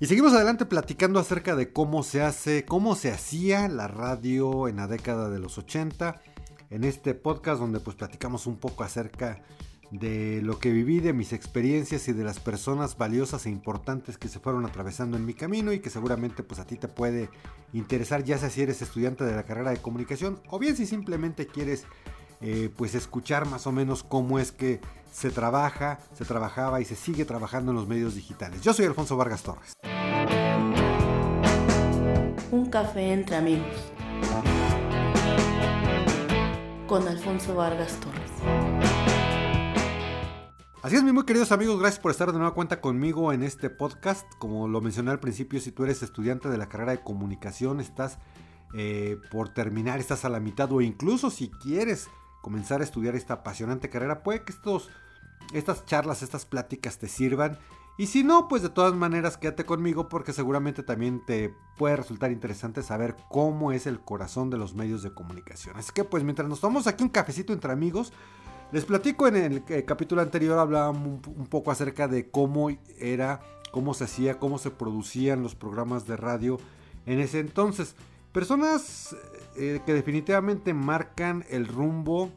Y seguimos adelante platicando acerca de cómo se hace, cómo se hacía la radio en la década de los 80. En este podcast donde pues platicamos un poco acerca de lo que viví, de mis experiencias y de las personas valiosas e importantes que se fueron atravesando en mi camino y que seguramente pues a ti te puede interesar ya sea si eres estudiante de la carrera de comunicación o bien si simplemente quieres eh, pues escuchar más o menos cómo es que se trabaja, se trabajaba y se sigue trabajando en los medios digitales. Yo soy Alfonso Vargas Torres. Un café entre amigos. Con Alfonso Vargas Torres. Así es, mis muy queridos amigos, gracias por estar de nueva cuenta conmigo en este podcast. Como lo mencioné al principio, si tú eres estudiante de la carrera de comunicación, estás eh, por terminar, estás a la mitad o incluso si quieres comenzar a estudiar esta apasionante carrera, puede que estos, estas charlas, estas pláticas te sirvan. Y si no, pues de todas maneras quédate conmigo porque seguramente también te puede resultar interesante saber cómo es el corazón de los medios de comunicación. Así que pues mientras nos tomamos aquí un cafecito entre amigos, les platico en el eh, capítulo anterior hablábamos un, poco acerca de cómo era, cómo se hacía, cómo se producían los programas de radio en ese entonces. Personas eh, que definitivamente marcan el rumbo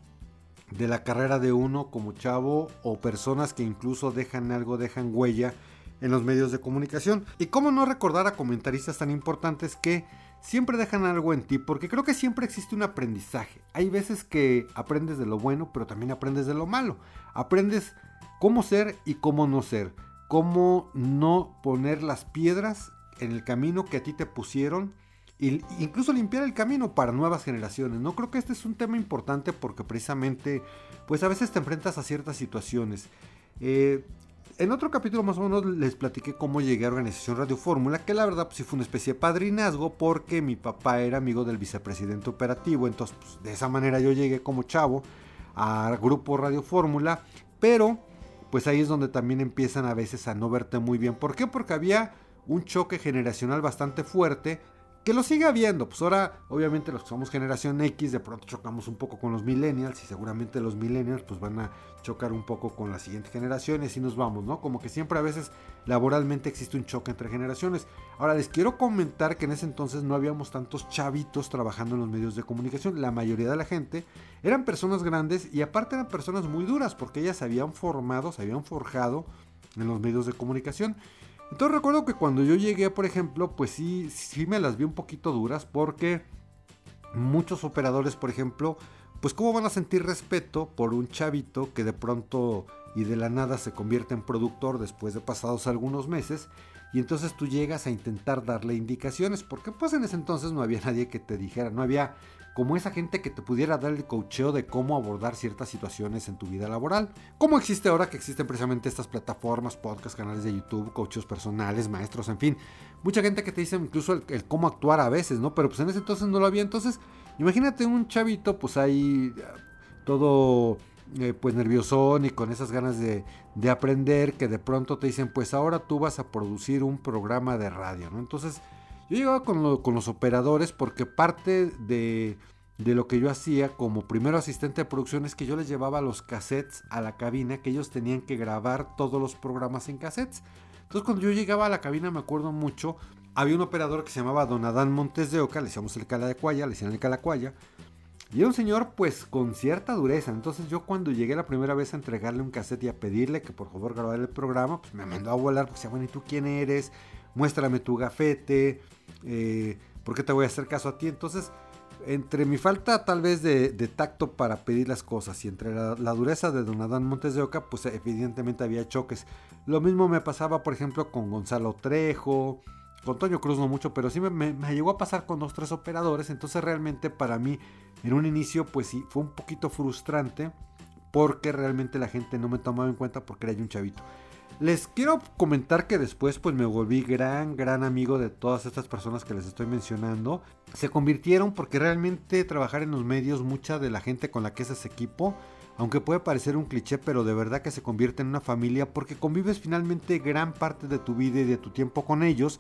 de la carrera de uno como chavo o personas que incluso dejan algo, dejan huella en los medios de comunicación. Y cómo no recordar a comentaristas tan importantes que siempre dejan algo en ti, porque creo que siempre existe un aprendizaje. Hay veces que aprendes de lo bueno, pero también aprendes de lo malo. Aprendes cómo ser y cómo no ser. Cómo no poner las piedras en el camino que a ti te pusieron incluso limpiar el camino para nuevas generaciones. No creo que este es un tema importante porque precisamente, pues a veces te enfrentas a ciertas situaciones. Eh, en otro capítulo más o menos les platiqué cómo llegué a Organización Radio Fórmula, que la verdad pues sí fue una especie de padrinazgo porque mi papá era amigo del vicepresidente operativo, entonces pues, de esa manera yo llegué como chavo al grupo Radio Fórmula, pero pues ahí es donde también empiezan a veces a no verte muy bien. ¿Por qué? Porque había un choque generacional bastante fuerte que lo siga habiendo. Pues ahora, obviamente, los que somos generación X, de pronto chocamos un poco con los millennials y seguramente los millennials pues van a chocar un poco con la siguiente generación y así nos vamos, ¿no? Como que siempre a veces laboralmente existe un choque entre generaciones. Ahora les quiero comentar que en ese entonces no habíamos tantos chavitos trabajando en los medios de comunicación. La mayoría de la gente eran personas grandes y aparte eran personas muy duras porque ellas se habían formado, se habían forjado en los medios de comunicación. Entonces recuerdo que cuando yo llegué, por ejemplo, pues sí, sí me las vi un poquito duras porque muchos operadores, por ejemplo, pues cómo van a sentir respeto por un chavito que de pronto y de la nada se convierte en productor después de pasados algunos meses y entonces tú llegas a intentar darle indicaciones porque pues en ese entonces no había nadie que te dijera, no había como esa gente que te pudiera dar el coacheo de cómo abordar ciertas situaciones en tu vida laboral. Como existe ahora que existen precisamente estas plataformas, podcasts, canales de YouTube, coaches personales, maestros, en fin. Mucha gente que te dice incluso el, cómo actuar a veces, ¿no? Pero pues en ese entonces no lo había. Entonces, imagínate un chavito, pues ahí todo eh, pues nerviosón y con esas ganas de, de, aprender que de pronto te dicen pues ahora tú vas a producir un programa de radio, ¿no? Entonces yo llegaba con, los operadores porque parte de, lo que yo hacía como primero asistente de producción es que yo les llevaba los cassettes a la cabina, que ellos tenían que grabar todos los programas en cassettes. Entonces cuando yo llegaba a la cabina me acuerdo mucho, había un operador que se llamaba Don Adán Montes de Oca, le decíamos el cala de le decían el calacuaya. Y era un señor pues con cierta dureza. Entonces yo cuando llegué la primera vez a entregarle un cassette y a pedirle que por favor grabara el programa, pues me mandó a volar, pues decía, bueno, ¿y tú quién eres? Muéstrame tu gafete eh, ¿por qué te voy a hacer caso a ti? Entonces, entre mi falta tal vez de, tacto para pedir las cosas y entre la, dureza de Don Adán Montes de Oca, pues evidentemente había choques. Lo mismo me pasaba, por ejemplo, con Gonzalo Trejo, con Toño Cruz no mucho, pero sí me, llegó a pasar con dos, tres operadores. Entonces realmente para mí, en un inicio, pues sí, fue un poquito frustrante porque realmente la gente no me tomaba en cuenta porque era yo un chavito. Les quiero comentar que después pues me volví gran, gran amigo de todas estas personas que les estoy mencionando. Se convirtieron porque realmente trabajar en los medios, mucha de la gente con la que es equipo, aunque puede parecer un cliché, pero de verdad que se convierte en una familia porque convives finalmente gran parte de tu vida y de tu tiempo con ellos.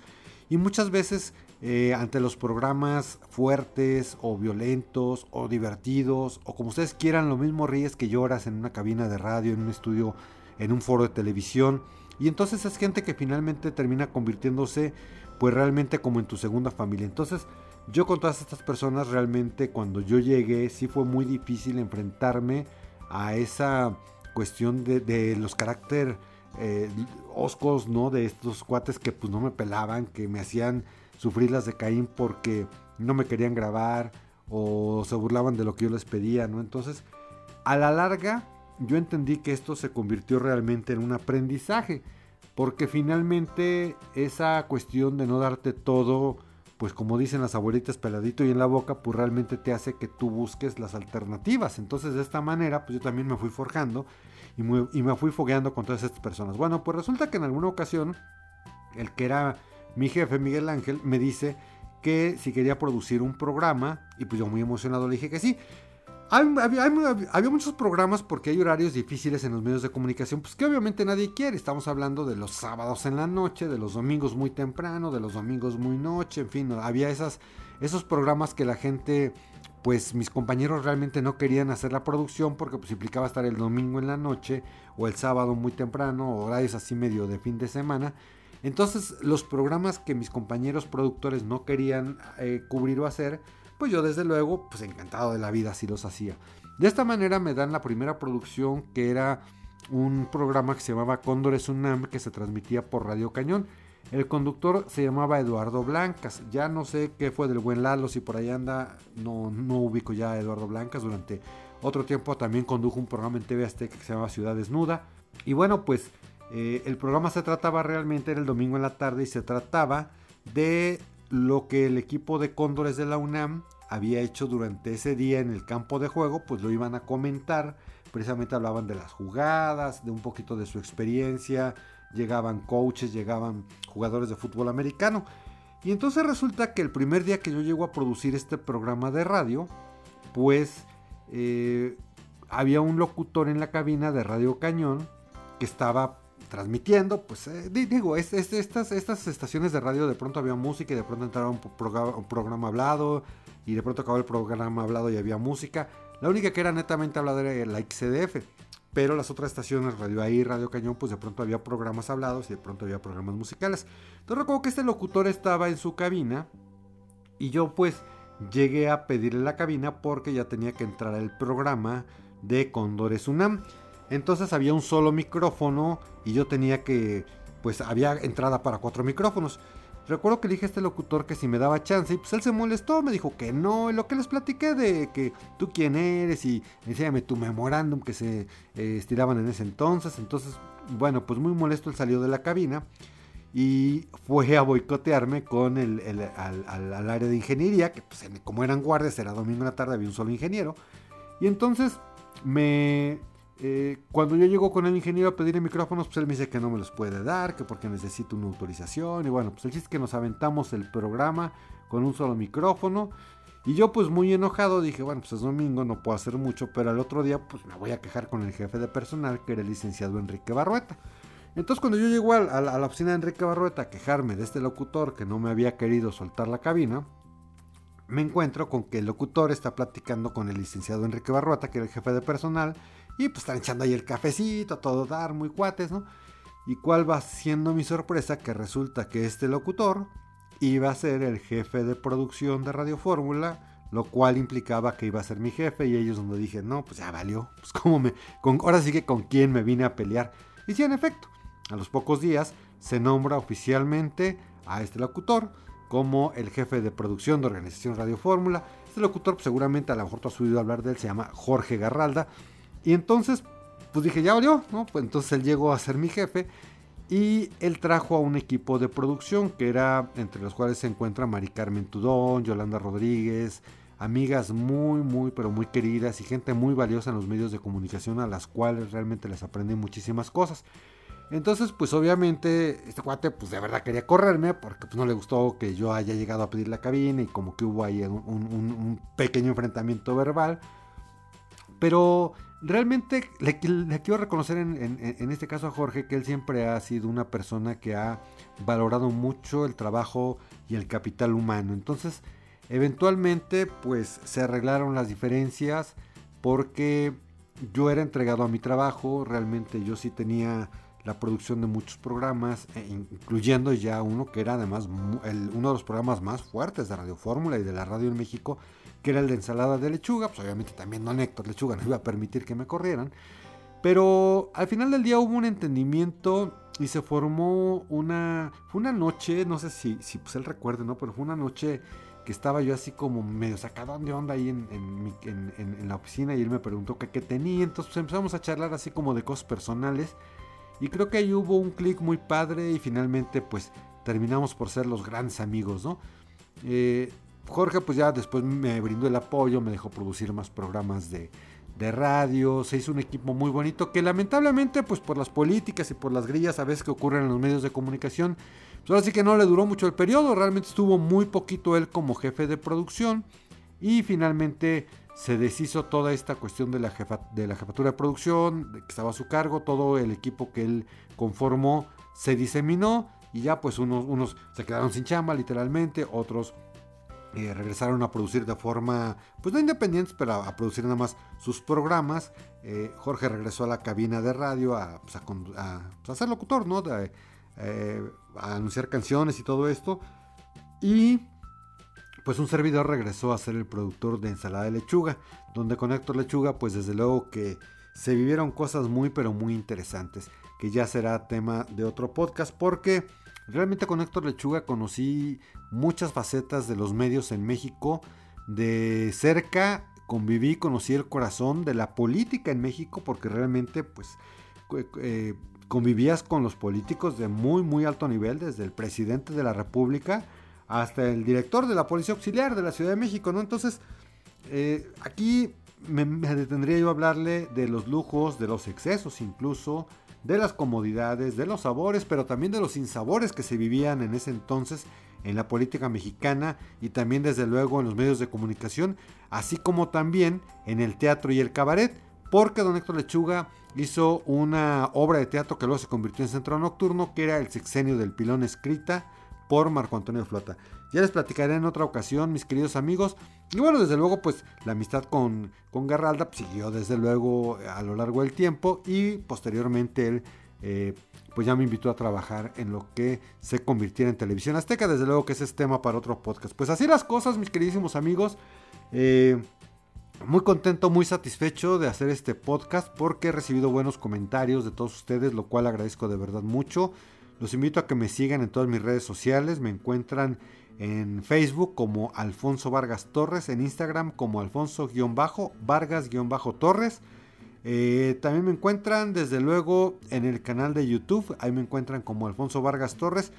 Y muchas veces eh, ante los programas fuertes o violentos o divertidos o como ustedes quieran, lo mismo ríes que lloras en una cabina de radio, en un estudio en un foro de televisión Y entonces es gente que finalmente termina convirtiéndose pues realmente como en tu segunda familia. Entonces yo con todas estas personas realmente cuando yo llegué sí fue muy difícil enfrentarme a esa cuestión de, los carácter eh, oscos, ¿no? De estos cuates que pues no me pelaban, que me hacían sufrir las de Caín porque no me querían grabar o se burlaban de lo que yo les pedía, ¿no? Entonces, a la larga, yo entendí que esto se convirtió realmente en un aprendizaje, porque finalmente esa cuestión de no darte todo, pues como dicen las abuelitas peladito y en la boca, pues realmente te hace que tú busques las alternativas. Entonces de esta manera, pues yo también me fui forjando y me, y me fui fogueando con todas estas personas. Bueno, pues resulta que en alguna ocasión, el que era mi jefe, Miguel Ángel, me dice que si quería producir un programa, y pues yo muy emocionado le dije que sí. Había, muchos programas porque hay horarios difíciles en los medios de comunicación, pues que obviamente nadie quiere. Estamos hablando de los sábados en la noche, de los domingos muy temprano, de los domingos muy noche, en fin, había esas, esos programas que la gente, pues mis compañeros realmente no querían hacer la producción porque pues implicaba estar el domingo en la noche o el sábado muy temprano, horarios así medio de fin de semana. Entonces los programas que mis compañeros productores no querían eh, cubrir o hacer, pues yo desde luego, pues encantado de la vida si los hacía. De esta manera me dan la primera producción que era un programa que se llamaba Cóndores Unam que se transmitía por Radio Cañón. El conductor se llamaba Eduardo Blancas. Ya no sé qué fue del buen Lalo, si por ahí anda, no, no ubico ya a Eduardo Blancas. Durante otro tiempo también condujo un programa en TV Azteca que se llamaba Ciudad Desnuda. Y bueno, pues eh, el programa se trataba realmente, era el domingo en la tarde y se trataba de lo que el equipo de Cóndores de la UNAM había hecho durante ese día en el campo de juego, pues lo iban a comentar. Precisamente hablaban de las jugadas, de un poquito de su experiencia, llegaban coaches, llegaban jugadores de fútbol americano. Y entonces resulta que el primer día que yo llego a producir este programa de radio, pues eh, había un locutor en la cabina de Radio Cañón que estaba transmitiendo, pues eh, digo, estas, estas estaciones de radio de pronto había música y de pronto entraba un, programa, hablado y de pronto acabó el programa hablado y había música. La única que era netamente hablada era la XCDF, pero las otras estaciones, Radio Ahí, Radio Cañón, pues de pronto había programas hablados y de pronto había programas musicales. Entonces recuerdo que este locutor estaba en su cabina y yo pues llegué a pedirle la cabina porque ya tenía que entrar el programa de Condores UNAM. Entonces había un solo micrófono y yo tenía que, pues había entrada para cuatro micrófonos. Recuerdo que le dije a este locutor que si me daba chance y pues él se molestó, me dijo que no, y lo que les platiqué de que tú quién eres y enséñame tu memorándum que se eh, estiraban en ese entonces. Entonces, bueno, pues muy molesto él salió de la cabina y fue a boicotearme con el, al, área de ingeniería, que pues, como eran guardias, era domingo en la tarde, había un solo ingeniero. Y entonces me, eh, cuando yo llego con el ingeniero a pedirle micrófonos, pues él me dice que no me los puede dar, que porque necesito una autorización. Y bueno, pues el chiste que nos aventamos el programa con un solo micrófono. Y yo pues muy enojado dije, bueno, pues es domingo, no puedo hacer mucho, pero al otro día pues me voy a quejar con el jefe de personal, que era el licenciado Enrique Barrueta. Entonces cuando yo llego a, a la oficina de Enrique Barrueta a quejarme de este locutor que no me había querido soltar la cabina, me encuentro con que el locutor está platicando con el licenciado Enrique Barrueta, que era el jefe de personal, y pues están echando ahí el cafecito, todo dar, muy cuates, ¿no? Y cuál va siendo mi sorpresa que resulta que este locutor iba a ser el jefe de producción de Radio Fórmula, lo cual implicaba que iba a ser mi jefe y ellos donde dije, no, pues ya valió, pues como me, ahora sí que con quién me vine a pelear. Y sí, en efecto, a los pocos días se nombra oficialmente a este locutor como el jefe de producción de Organización Radio Fórmula. Este locutor, pues, seguramente a lo mejor tú has oído hablar de él, se llama Jorge Garralda. Y entonces, pues dije, ya valió, ¿no? Pues entonces él llegó a ser mi jefe y él trajo a un equipo de producción que era, entre los cuales se encuentra Mari Carmen Tudón, Yolanda Rodríguez, amigas muy, muy, pero muy queridas y gente muy valiosa en los medios de comunicación a las cuales realmente les aprendí muchísimas cosas. Entonces, pues obviamente, este cuate, pues de verdad quería correrme porque pues, no le gustó que yo haya llegado a pedir la cabina y como que hubo ahí un pequeño enfrentamiento verbal. Pero realmente le, quiero reconocer en, este caso a Jorge que él siempre ha sido una persona que ha valorado mucho el trabajo y el capital humano. Entonces, eventualmente, pues se arreglaron las diferencias porque yo era entregado a mi trabajo, realmente yo sí tenía la producción de muchos programas, e incluyendo ya uno que era además uno de los programas más fuertes de Radio Fórmula y de la radio en México, que era el de ensalada de lechuga. Pues obviamente también don Héctor Lechuga no iba a permitir que me corrieran. Pero al final del día hubo un entendimiento y se formó una. Fue una noche, no sé si, si pues él recuerde, ¿no? Pero fue una noche que estaba yo así como medio sacado de onda ahí en, en, la oficina y él me preguntó qué tenía. Entonces pues, empezamos a charlar así como de cosas personales. Y creo que ahí hubo un clic muy padre y finalmente pues terminamos por ser los grandes amigos, ¿no? Eh, Jorge pues ya después me brindó el apoyo, me dejó producir más programas de, de radio, se hizo un equipo muy bonito que lamentablemente pues por las políticas y por las grillas a veces que ocurren en los medios de comunicación, pues ahora sí que no le duró mucho el periodo, realmente estuvo muy poquito él como jefe de producción y finalmente se deshizo toda esta cuestión de la, jefa, de la jefatura de producción, que estaba a su cargo, todo el equipo que él conformó se diseminó y ya pues unos, unos se quedaron sin chamba literalmente, otros eh, regresaron a producir de forma, pues no independientes, pero a, producir nada más sus programas. Eh, Jorge regresó a la cabina de radio a, pues, pues, ser locutor, ¿no? Eh, a anunciar canciones y todo esto. Y pues un servidor regresó a ser el productor de Ensalada de Lechuga, donde con Héctor Lechuga, pues desde luego que se vivieron cosas muy, pero muy interesantes, que ya será tema de otro podcast, porque Realmente con Héctor Lechuga conocí muchas facetas de los medios en México. De cerca conviví, conocí el corazón de la política en México porque realmente pues eh, convivías con los políticos de muy muy alto nivel, desde el presidente de la República hasta el director de la Policía Auxiliar de la Ciudad de México, ¿no? Entonces, eh, aquí me, detendría yo a hablarle de los lujos, de los excesos incluso, de las comodidades, de los sabores, pero también de los sinsabores que se vivían en ese entonces en la política mexicana y también desde luego en los medios de comunicación, así como también en el teatro y el cabaret, porque don Héctor Lechuga hizo una obra de teatro que luego se convirtió en centro nocturno, que era el sexenio del pilón escrita por Marco Antonio Flota. Ya les platicaré en otra ocasión, mis queridos amigos. Y bueno, desde luego, pues la amistad con, con Garralda pues, siguió desde luego a lo largo del tiempo y posteriormente él eh, pues ya me invitó a trabajar en lo que se convirtiera en televisión azteca. Desde luego que ese es tema para otro podcast. Pues así las cosas, mis queridísimos amigos. Eh, muy contento, muy satisfecho de hacer este podcast porque he recibido buenos comentarios de todos ustedes, lo cual agradezco de verdad mucho. Los invito a que me sigan en todas mis redes sociales. Me encuentran en Facebook como Alfonso Vargas Torres, en Instagram como Alfonso-Vargas-Torres. Eh, también me encuentran desde luego en el canal de YouTube, ahí me encuentran como Alfonso Vargas Torres.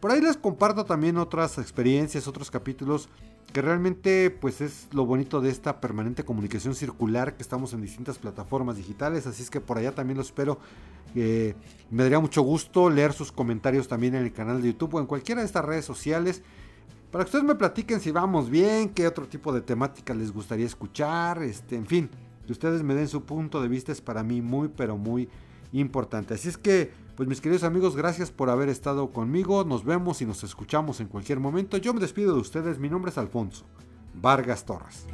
Por ahí les comparto también otras experiencias, otros capítulos que realmente pues es lo bonito de esta permanente comunicación circular que estamos en distintas plataformas digitales, así es que por allá también los espero. Eh, me daría mucho gusto leer sus comentarios también en el canal de YouTube o en cualquiera de estas redes sociales. Para que ustedes me platiquen si vamos bien, qué otro tipo de temática les gustaría escuchar, este, en fin, que ustedes me den su punto de vista es para mí muy, pero muy importante. Así es que, pues mis queridos amigos, gracias por haber estado conmigo. Nos vemos y nos escuchamos en cualquier momento. Yo me despido de ustedes. Mi nombre es Alfonso Vargas Torres.